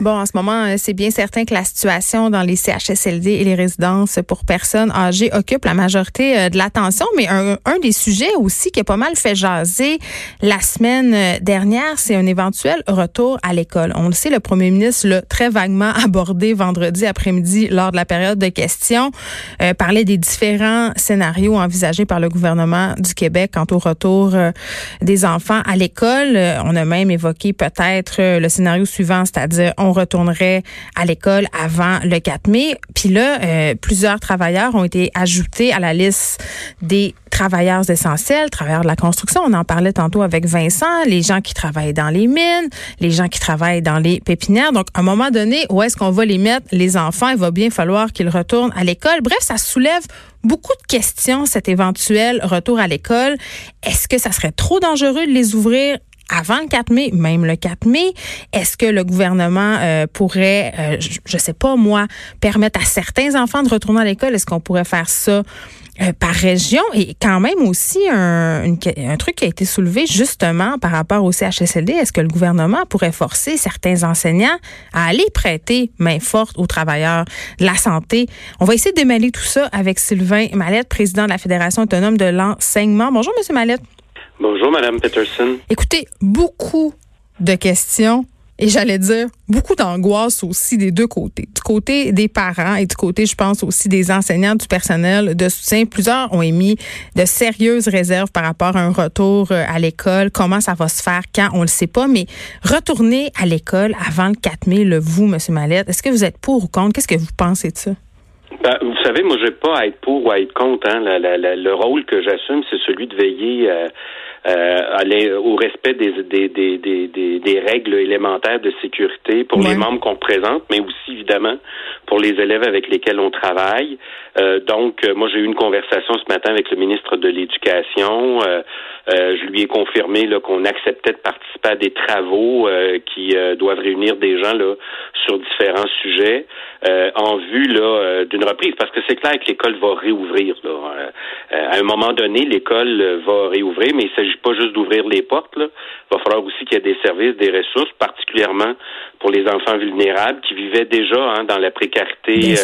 Bon, en ce moment, euh, c'est bien certain que la situation dans les CHSLD et les résidences pour personnes âgées occupe la majorité euh, de l'attention, mais un, des sujets aussi qui a pas mal fait jaser la semaine euh, dernière, c'est un éventuel retour à l'école. On le sait, le premier ministre l'a très vaguement abordé vendredi après-midi lors de la période de questions, parlait des différents scénarios envisagés par le gouvernement du Québec quant au retour des enfants à l'école. On a même évoqué peut-être le scénario suivant, c'est-à-dire retournerait à l'école avant le 4 mai. Puis là, euh, plusieurs travailleurs ont été ajoutés à la liste des travailleurs essentiels, travailleurs de la construction. On en parlait tantôt avec Vincent, les gens qui travaillent dans les mines, les gens qui travaillent dans les pépinières. Donc, à un moment donné, où est-ce qu'on va les mettre, les enfants? Il va bien falloir qu'ils retournent à l'école. Bref, ça soulève beaucoup de questions, cet éventuel retour à l'école. Est-ce que ça serait trop dangereux de les ouvrir avant le 4 mai, même le 4 mai, est-ce que le gouvernement euh, pourrait, euh, je, ne sais pas moi, permettre à certains enfants de retourner à l'école? Est-ce qu'on pourrait faire ça? Euh, par région? Et quand même aussi un, un, truc qui a été soulevé justement par rapport au CHSLD. Est-ce que le gouvernement pourrait forcer certains enseignants à aller prêter main forte aux travailleurs de la santé? On va essayer de démêler tout ça avec Sylvain Mallette, président de la Fédération autonome de l'enseignement. Bonjour, Monsieur Mallette. Bonjour, Madame Peterson. Écoutez, beaucoup de questions et j'allais dire beaucoup d'angoisse aussi des deux côtés. Du côté des parents et du côté, je pense aussi des enseignants, du personnel de soutien. Plusieurs ont émis de sérieuses réserves par rapport à un retour euh, à l'école. Comment ça va se faire, quand, on le sait pas. Mais retourner à l'école avant le 4 mai, le vous, M. Mallette, est-ce que vous êtes pour ou contre? Qu'est-ce que vous pensez de ça? Ben, vous savez, moi, je n'ai pas à être pour ou à être contre. Hein. le rôle que j'assume, c'est celui de veiller euh, euh, au respect des, des, des, des, des règles élémentaires de sécurité pour les membres qu'on représente, mais aussi, évidemment, pour les élèves avec lesquels on travaille. Euh, donc, euh, moi, j'ai eu une conversation ce matin avec le ministre de l'Éducation. Euh, je lui ai confirmé qu'on acceptait de participer à des travaux qui doivent réunir des gens là sur différents sujets en vue là d'une reprise, parce que c'est clair que l'école va réouvrir. Là. à un moment donné, l'école va réouvrir, mais il s'agit pas juste d'ouvrir les portes. Là. Il va falloir aussi qu'il y ait des services, des ressources, particulièrement pour les enfants vulnérables qui vivaient déjà hein, dans la précarité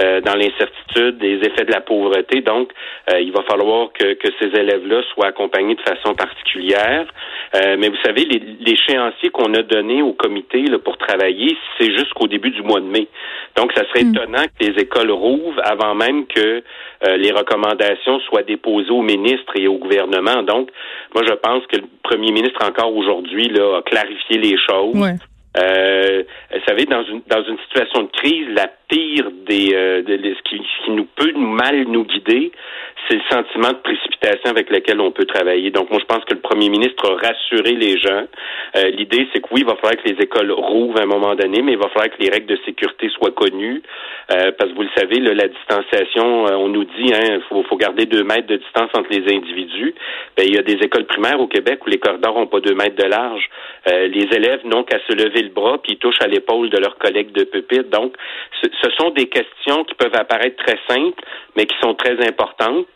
euh, dans l'incertitude, des effets de la pauvreté. Donc, euh, il va falloir que, que ces élèves-là soient accompagnés de façon particulière. Euh, mais vous savez, l'échéancier qu'on a donné au comité là, pour travailler, c'est jusqu'au début du mois de mai. Donc, ça serait hmm. étonnant que les écoles rouvrent avant même que les recommandations soient déposées au ministre et au gouvernement. Donc, moi, je pense que le premier ministre, encore aujourd'hui, a clarifié les choses. Euh, vous savez, dans une dans une situation de crise, la euh, ce, qui, nous peut mal nous guider, c'est le sentiment de précipitation avec lequel on peut travailler. Donc, moi, je pense que le premier ministre a rassuré les gens. Euh, L'idée, c'est que oui, il va falloir que les écoles rouvrent à un moment donné, mais il va falloir que les règles de sécurité soient connues. Euh, parce que vous le savez, là, la distanciation, on nous dit, hein, faut, faut garder deux mètres de distance entre les individus. Ben, il y a des écoles primaires au Québec où les corridors ont pas deux mètres de large. Les élèves n'ont qu'à se lever le bras puis ils touchent à l'épaule de leurs collègues de pupitre. Donc, ce, ce sont des questions qui peuvent apparaître très simples, mais qui sont très importantes.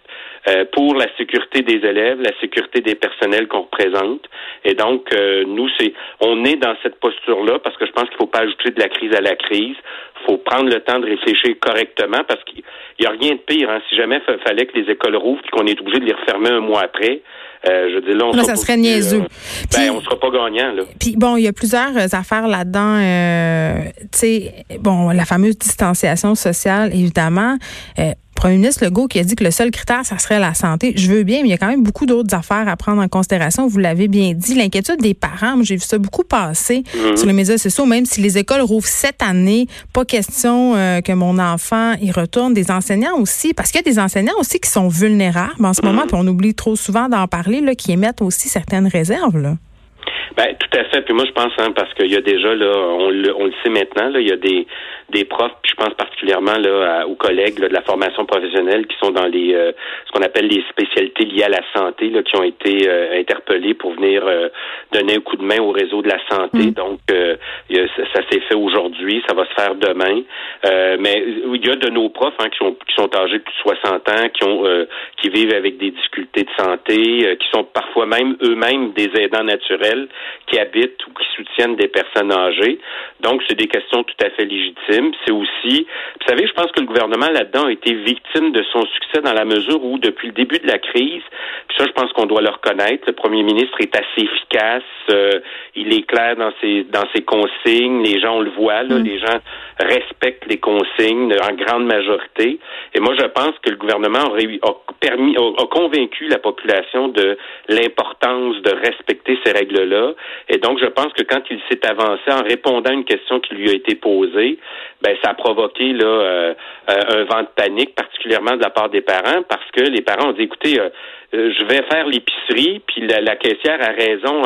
Euh, pour la sécurité des élèves, la sécurité des personnels qu'on représente. Et donc, euh, nous, c'est, on est dans cette posture-là parce que je pense qu'il ne faut pas ajouter de la crise à la crise. Il faut prendre le temps de réfléchir correctement parce qu'il n'y a rien de pire. Hein. Si jamais il fallait que les écoles rouvrent et qu'on est obligé de les refermer un mois après, euh, je dis là, on ça serait niaiseux. ben, on sera pas gagnant là. Puis bon, il y a plusieurs affaires là-dedans. Euh, tu sais, bon, la fameuse distanciation sociale, évidemment. Euh, premier ministre Legault qui a dit que le seul critère, ça serait la santé. Je veux bien, mais il y a quand même beaucoup d'autres affaires à prendre en considération. Vous l'avez bien dit. L'inquiétude des parents, j'ai vu ça beaucoup passer mhm. sur les médias sociaux, même si les écoles rouvrent cette année, pas question euh, que mon enfant y retourne. Des enseignants aussi, parce qu'il y a des enseignants aussi qui sont vulnérables en ce mhm. moment, puis on oublie trop souvent d'en parler, là, qui émettent aussi certaines réserves. Là. Ben, tout à fait. Puis moi, je pense, hein, parce qu'il y a déjà, là, on le, on le sait maintenant, là, il y a des, des profs, puis je pense particulièrement là, aux collègues de la formation professionnelle qui sont dans les euh, ce qu'on appelle les spécialités liées à la santé, là, qui ont été euh, interpellés pour venir euh, donner un coup de main au réseau de la santé. Mm. Donc, ça, ça s'est fait aujourd'hui, ça va se faire demain. mais il y a de nos profs hein, qui sont qui sont âgés de plus de 60 ans, qui ont qui vivent avec des difficultés de santé, qui sont parfois même eux-mêmes des aidants naturels qui habitent ou qui soutiennent des personnes âgées. Donc, c'est des questions tout à fait légitimes. C'est aussi, vous savez, je pense que le gouvernement là-dedans a été victime de son succès dans la mesure où, depuis le début de la crise, puis ça, je pense qu'on doit le reconnaître, le premier ministre est assez efficace, euh, il est clair dans ses dans ses consignes, les gens on le voit, là, mm. les gens respectent les consignes en grande majorité. Et moi, je pense que le gouvernement a, permis, a, convaincu la population de l'importance de respecter ces règles-là. Et donc, je pense que quand il s'est avancé en répondant à une question qui lui a été posée, ben ça a provoqué là euh, euh, un vent de panique, particulièrement de la part des parents, parce que les parents ont dit écoutez, euh, je vais faire l'épicerie, puis la, caissière a raison,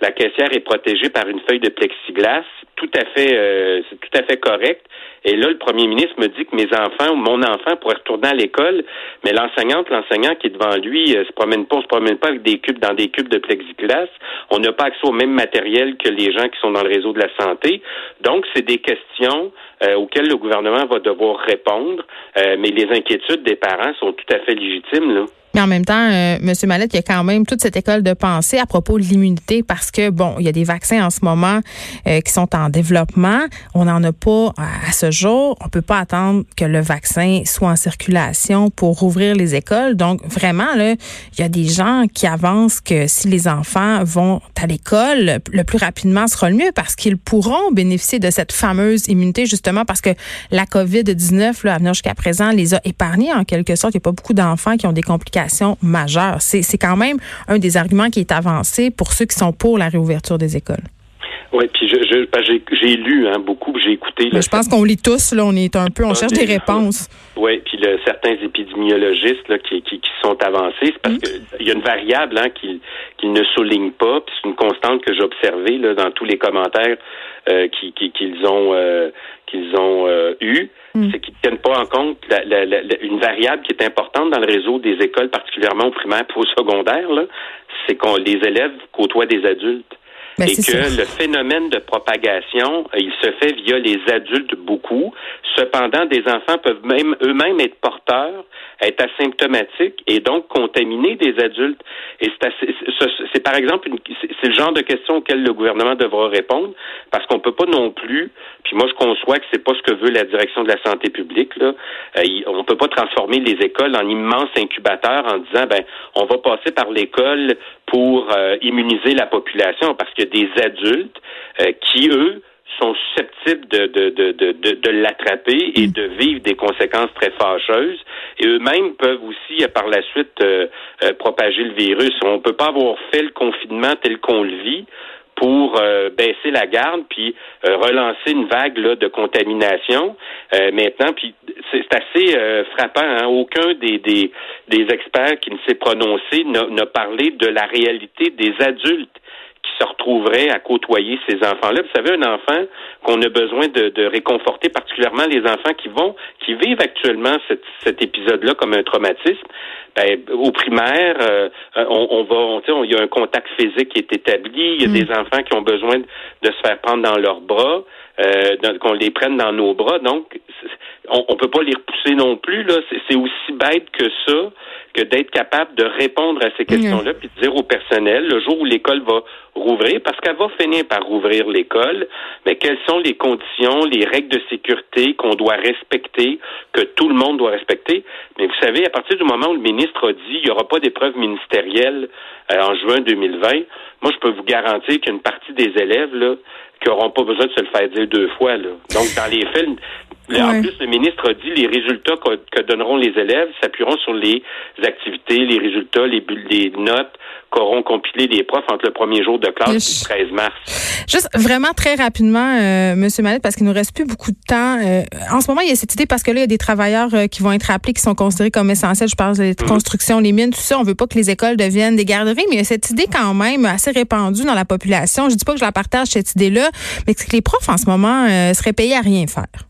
la caissière est protégée par une feuille de plexiglas, tout à fait, c'est tout à fait correct. Et là, le premier ministre me dit que mes enfants ou mon enfant pourrait retourner à l'école, mais l'enseignante, l'enseignant qui est devant lui, euh, se promène pas, on se promène pas avec des cubes dans des cubes de plexiglas. On n'a pas accès au même matériel que les gens qui sont dans le réseau de la santé. Donc, c'est des questions euh, auxquelles le gouvernement va devoir répondre, euh, mais les inquiétudes des parents sont tout à fait légitimes. Là. Mais en même temps, euh, M. Mallette, il y a quand même toute cette école de pensée à propos de l'immunité parce que, bon, il y a des vaccins en ce moment euh, qui sont en développement. On n'en a pas à ce jour. On peut pas attendre que le vaccin soit en circulation pour rouvrir les écoles. Donc, vraiment, là, il y a des gens qui avancent que si les enfants vont à l'école, le plus rapidement sera le mieux parce qu'ils pourront bénéficier de cette fameuse immunité, justement parce que la COVID-19, là, à venir jusqu'à présent, les a épargnés en quelque sorte. Il n'y a pas beaucoup d'enfants qui ont des complications majeure. C'est quand même un des arguments qui est avancé pour ceux qui sont pour la réouverture des écoles. Oui, puis j'ai lu hein, beaucoup, j'ai écouté. je pense qu'on lit tous, là, on est un peu, on cherche des réponses. Oui, puis certains épidémiologistes là, qui, qui, sont avancés, c'est parce qu'il y a une variable hein, qu'ils ne soulignent pas, puis c'est une constante que j'ai observée là, dans tous les commentaires euh, qu'ils ont euh, qu'ils ont euh, eu, mm. c'est qu'ils ne tiennent pas en compte une variable qui est importante dans le réseau des écoles, particulièrement au primaire et au secondaire, c'est qu'on les élèves côtoient des adultes. Ben, et que le phénomène de propagation, euh, il se fait via les adultes beaucoup. Cependant, des enfants peuvent même eux-mêmes être porteurs, être asymptomatiques et donc contaminer des adultes. Et c'est par exemple, c'est le genre de question auquel le gouvernement devra répondre parce qu'on peut pas non plus. Puis moi, je conçois que c'est pas ce que veut la direction de la santé publique. Là. Euh, on peut pas transformer les écoles en immenses incubateurs en disant ben on va passer par l'école pour euh, immuniser la population parce que des adultes euh, qui, eux, sont susceptibles de, de, de, de, de l'attraper et mm. de vivre des conséquences très fâcheuses. Et eux-mêmes peuvent aussi, euh, par la suite, propager le virus. On ne peut pas avoir fait le confinement tel qu'on le vit pour baisser la garde puis relancer une vague de contamination. maintenant, puis c'est assez frappant. Hein? Aucun des, des, des experts qui ne s'est prononcé n'a parlé de la réalité des adultes se retrouverait à côtoyer ces enfants-là. Vous savez, un enfant qu'on a besoin de, réconforter, particulièrement les enfants qui vont, qui vivent actuellement cet épisode-là comme un traumatisme. Ben, au primaire, euh, on, on, va, on, il y a un contact physique qui est établi. Il y a mm. des enfants qui ont besoin de se faire prendre dans leurs bras, euh, qu'on les prenne dans nos bras. Donc, on, on peut pas les repousser non plus. Là, c'est aussi bête que ça que d'être capable de répondre à ces questions-là, puis de dire au personnel, le jour où l'école va rouvrir, parce qu'elle va finir par rouvrir l'école, mais quelles sont les conditions, les règles de sécurité qu'on doit respecter, que tout le monde doit respecter? Mais vous savez, à partir du moment où le ministre a dit il n'y aura pas d'épreuve ministérielle euh, en juin 2020, moi, je peux vous garantir qu'une partie des élèves, là, qui n'auront pas besoin de se le faire dire deux fois. Là. Donc, dans les faits, en plus, le ministre a dit les résultats que, donneront les élèves s'appuieront sur les activités, les résultats, les, les notes qu'auront compilé les profs entre le premier jour de classe et le 13 mars. Juste vraiment très rapidement, euh, Monsieur Mallet, parce qu'il nous reste plus beaucoup de temps. Euh, en ce moment, il y a cette idée parce que là, il y a des travailleurs euh, qui vont être appelés, qui sont considérés comme essentiels. Je parle des mhm. constructions, les mines, tout ça. On veut pas que les écoles deviennent des garderies, mais il y a cette idée quand même assez répandue dans la population. Je dis pas que je la partage cette idée-là, mais que les profs en ce moment seraient payés à rien faire.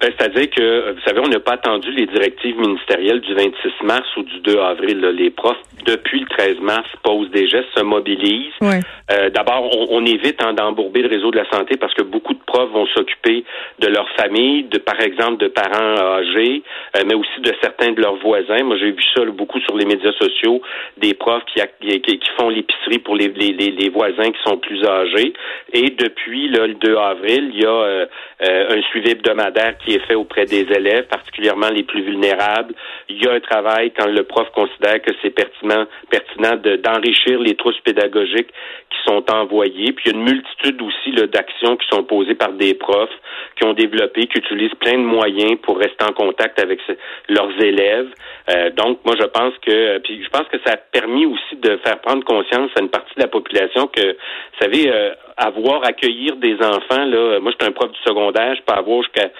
Ben, c'est-à-dire que, vous savez, on n'a pas attendu les directives ministérielles du 26 mars ou du 2 avril. Les profs, depuis le 13 mars, posent des gestes, se mobilisent. Euh, d'abord, on, évite hein, d'embourber le réseau de la santé parce que beaucoup de profs vont s'occuper de leur famille, de par exemple de parents âgés, euh, mais aussi de certains de leurs voisins. Moi, j'ai vu ça beaucoup sur les médias sociaux, des profs qui, qui, font l'épicerie pour les, les, les, voisins qui sont plus âgés. Et depuis le 2 avril, il y a euh, un suivi hebdomadaire qui est fait auprès des élèves, particulièrement les plus vulnérables. Il y a un travail quand le prof considère que c'est pertinent, pertinent d'enrichir les trousses pédagogiques qui sont envoyées. Puis il y a une multitude aussi d'actions qui sont posées par des profs qui ont développé, qui utilisent plein de moyens pour rester en contact avec leurs élèves. Euh, donc, moi, je pense que, puis je pense que ça a permis aussi de faire prendre conscience à une partie de la population que, vous savez, euh, avoir, accueillir des enfants, là, moi, je suis un prof du secondaire, je peux avoir jusqu'à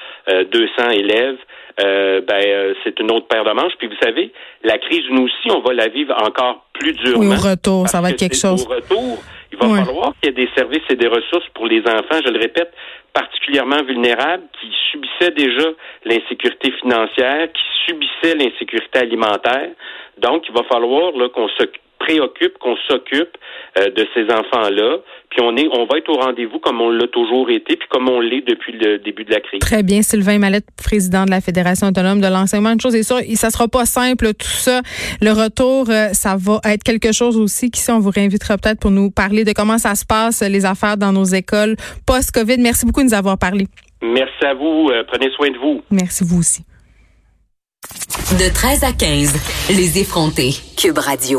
200 euh, élèves. Euh, ben, euh, c'est une autre paire de manches. Puis vous savez, la crise, nous aussi, on va la vivre encore plus durement. Oui, au retour, ça va être quelque chose. Au retour, il va falloir qu'il y ait des services et des ressources pour les enfants, je le répète, particulièrement vulnérables, qui subissaient déjà l'insécurité financière, qui subissaient l'insécurité alimentaire. Donc, il va falloir qu'on se préoccupe, qu'on s'occupe euh, de ces enfants-là, puis on est, on va être au rendez-vous comme on l'a toujours été, puis comme on l'est depuis le début de la crise. Très bien, Sylvain Mallette, président de la Fédération autonome de l'enseignement. Une chose est sûre, ça sera pas simple tout ça. Le retour, euh, ça va être quelque chose aussi qui, si on vous réinvitera peut-être pour nous parler de comment ça se passe les affaires dans nos écoles post-Covid. Merci beaucoup de nous avoir parlé. Merci à vous. Euh, prenez soin de vous. Merci vous aussi. De 13 à 15, les effrontés. Cube Radio.